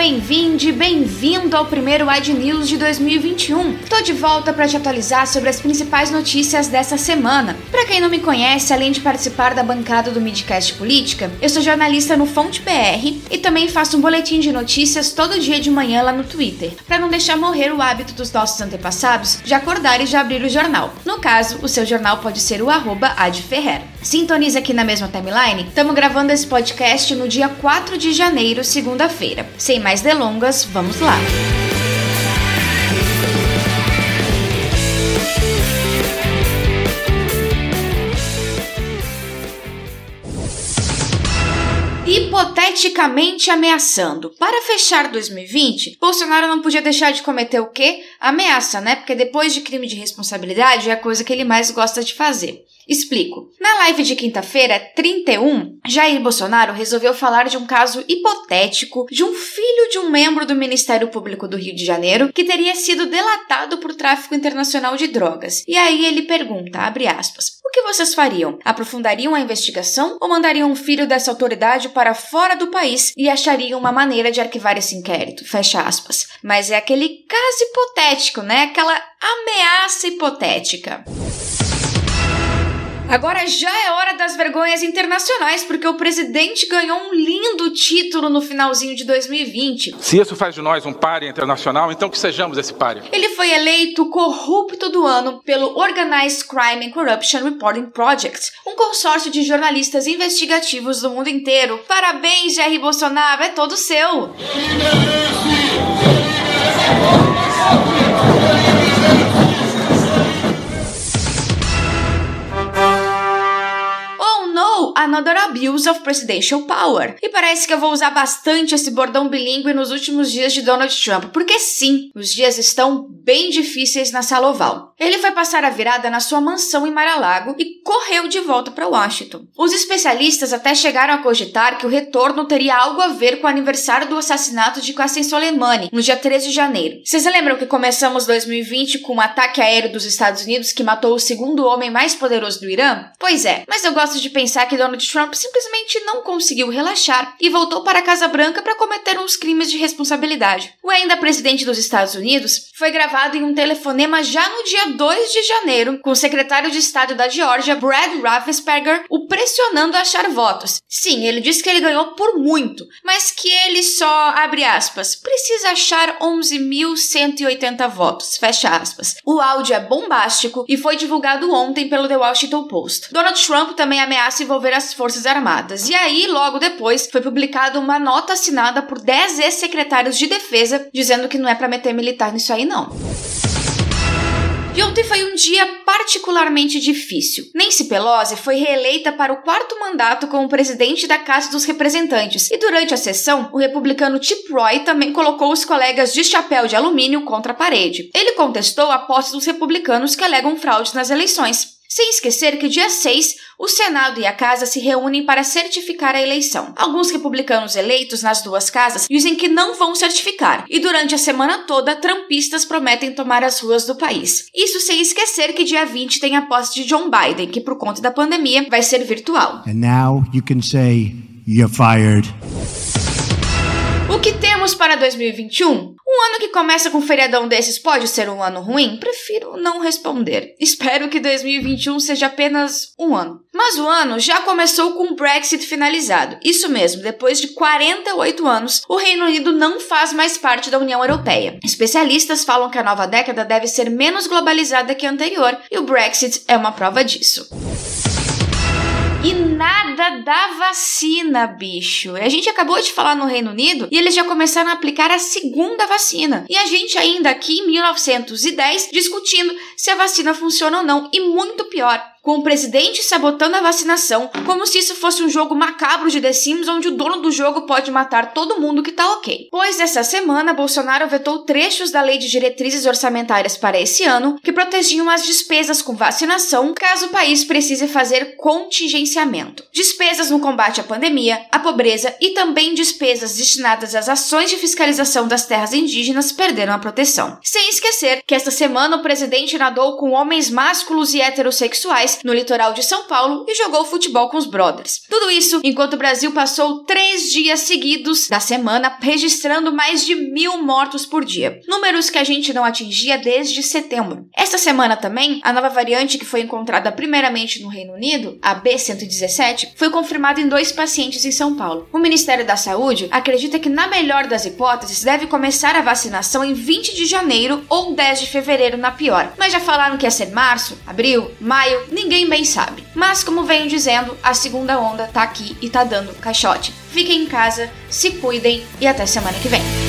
Bem-vinde, bem-vindo ao primeiro Ad News de 2021. Tô de volta para te atualizar sobre as principais notícias dessa semana. Para quem não me conhece, além de participar da bancada do Midcast Política, eu sou jornalista no Fonte PR e também faço um boletim de notícias todo dia de manhã lá no Twitter, para não deixar morrer o hábito dos nossos antepassados de acordar e já abrir o jornal. No caso, o seu jornal pode ser o arroba Adferrer. Sintoniza aqui na mesma timeline. Estamos gravando esse podcast no dia 4 de janeiro, segunda-feira. Sem mais delongas, vamos lá. hipoteticamente ameaçando. Para fechar 2020, Bolsonaro não podia deixar de cometer o quê? Ameaça, né? Porque depois de crime de responsabilidade é a coisa que ele mais gosta de fazer. Explico. Na live de quinta-feira, 31, Jair Bolsonaro resolveu falar de um caso hipotético de um filho de um membro do Ministério Público do Rio de Janeiro que teria sido delatado por tráfico internacional de drogas. E aí ele pergunta, abre aspas, o que vocês fariam? Aprofundariam a investigação ou mandariam um filho dessa autoridade para fora do país e achariam uma maneira de arquivar esse inquérito? Fecha aspas. Mas é aquele caso hipotético, né? Aquela ameaça hipotética. Agora já é hora das vergonhas internacionais, porque o presidente ganhou um lindo título no finalzinho de 2020. Se isso faz de nós um páreo internacional, então que sejamos esse páreo. Ele foi eleito corrupto do ano pelo Organized Crime and Corruption Reporting Project, um consórcio de jornalistas investigativos do mundo inteiro. Parabéns, Jair Bolsonaro, é todo seu. Another Abuse of Presidential Power. E parece que eu vou usar bastante esse bordão bilíngue nos últimos dias de Donald Trump, porque sim, os dias estão bem difíceis na sala oval. Ele foi passar a virada na sua mansão em Mar-a-Lago e correu de volta para Washington. Os especialistas até chegaram a cogitar que o retorno teria algo a ver com o aniversário do assassinato de Qasem Soleimani, no dia 13 de janeiro. Vocês lembram que começamos 2020 com um ataque aéreo dos Estados Unidos que matou o segundo homem mais poderoso do Irã? Pois é, mas eu gosto de pensar que Donald Trump simplesmente não conseguiu relaxar e voltou para a Casa Branca para cometer uns crimes de responsabilidade. O ainda presidente dos Estados Unidos foi gravado em um telefonema já no dia 2 de janeiro com o secretário de Estado da Geórgia, Brad Raffensperger, o pressionando a achar votos. Sim, ele disse que ele ganhou por muito, mas que ele só, abre aspas, precisa achar 11.180 votos, fecha aspas. O áudio é bombástico e foi divulgado ontem pelo The Washington Post. Donald Trump também ameaça envolver as Forças Armadas. E aí, logo depois, foi publicada uma nota assinada por 10 ex-secretários de defesa dizendo que não é para meter militar nisso aí não. E ontem foi um dia particularmente difícil. Nancy Pelosi foi reeleita para o quarto mandato como presidente da Casa dos Representantes, e durante a sessão, o republicano Chip Roy também colocou os colegas de chapéu de alumínio contra a parede. Ele contestou a posse dos republicanos que alegam fraude nas eleições. Sem esquecer que dia 6, o Senado e a Casa se reúnem para certificar a eleição. Alguns republicanos eleitos nas duas casas dizem que não vão certificar, e durante a semana toda, trampistas prometem tomar as ruas do país. Isso sem esquecer que dia 20 tem a posse de John Biden, que por conta da pandemia vai ser virtual. And now you can say you're fired. O que temos para 2021? Um ano que começa com um feriadão desses pode ser um ano ruim? Prefiro não responder. Espero que 2021 seja apenas um ano. Mas o ano já começou com o Brexit finalizado. Isso mesmo, depois de 48 anos, o Reino Unido não faz mais parte da União Europeia. Especialistas falam que a nova década deve ser menos globalizada que a anterior, e o Brexit é uma prova disso. Da vacina, bicho. A gente acabou de falar no Reino Unido e eles já começaram a aplicar a segunda vacina. E a gente ainda aqui em 1910 discutindo se a vacina funciona ou não. E muito pior, com o presidente sabotando a vacinação, como se isso fosse um jogo macabro de The Sims onde o dono do jogo pode matar todo mundo que tá ok. Pois essa semana, Bolsonaro vetou trechos da Lei de Diretrizes Orçamentárias para esse ano que protegiam as despesas com vacinação caso o país precise fazer contingenciamento. Despesas no combate à pandemia, à pobreza e também despesas destinadas às ações de fiscalização das terras indígenas perderam a proteção. Sem esquecer que esta semana o presidente nadou com homens másculos e heterossexuais no litoral de São Paulo e jogou futebol com os brothers. Tudo isso enquanto o Brasil passou três dias seguidos da semana registrando mais de mil mortos por dia, números que a gente não atingia desde setembro. Esta semana também, a nova variante que foi encontrada primeiramente no Reino Unido, a B117, foi confirmada em dois pacientes em São Paulo. O Ministério da Saúde acredita que, na melhor das hipóteses, deve começar a vacinação em 20 de janeiro ou 10 de fevereiro na pior. Mas já falaram que ia ser março, abril, maio, ninguém bem sabe. Mas, como venho dizendo, a segunda onda tá aqui e tá dando caixote. Fiquem em casa, se cuidem e até semana que vem.